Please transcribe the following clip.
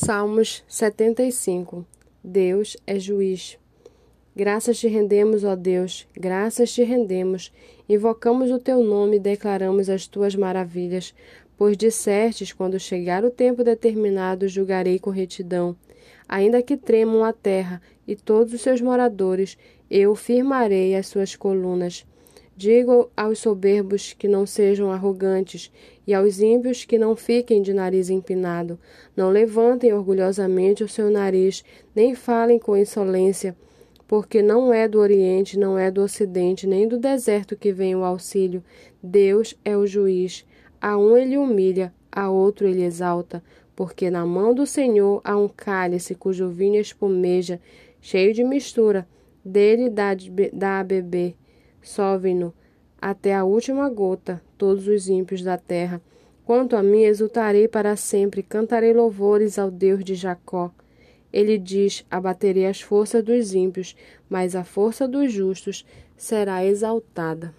Salmos 75 Deus é juiz. Graças te rendemos, ó Deus, graças te rendemos. Invocamos o teu nome e declaramos as tuas maravilhas, pois dissertes: quando chegar o tempo determinado, julgarei com retidão. Ainda que tremam a terra e todos os seus moradores, eu firmarei as suas colunas. Digo aos soberbos que não sejam arrogantes, e aos ímpios que não fiquem de nariz empinado. Não levantem orgulhosamente o seu nariz, nem falem com insolência, porque não é do Oriente, não é do Ocidente, nem do deserto que vem o auxílio. Deus é o juiz. A um ele humilha, a outro ele exalta, porque na mão do Senhor há um cálice cujo vinho espumeja, cheio de mistura, dele dá, a beber Sovem-no até a última gota, todos os ímpios da terra. Quanto a mim, exultarei para sempre, cantarei louvores ao Deus de Jacó. Ele diz: Abaterei as forças dos ímpios, mas a força dos justos será exaltada.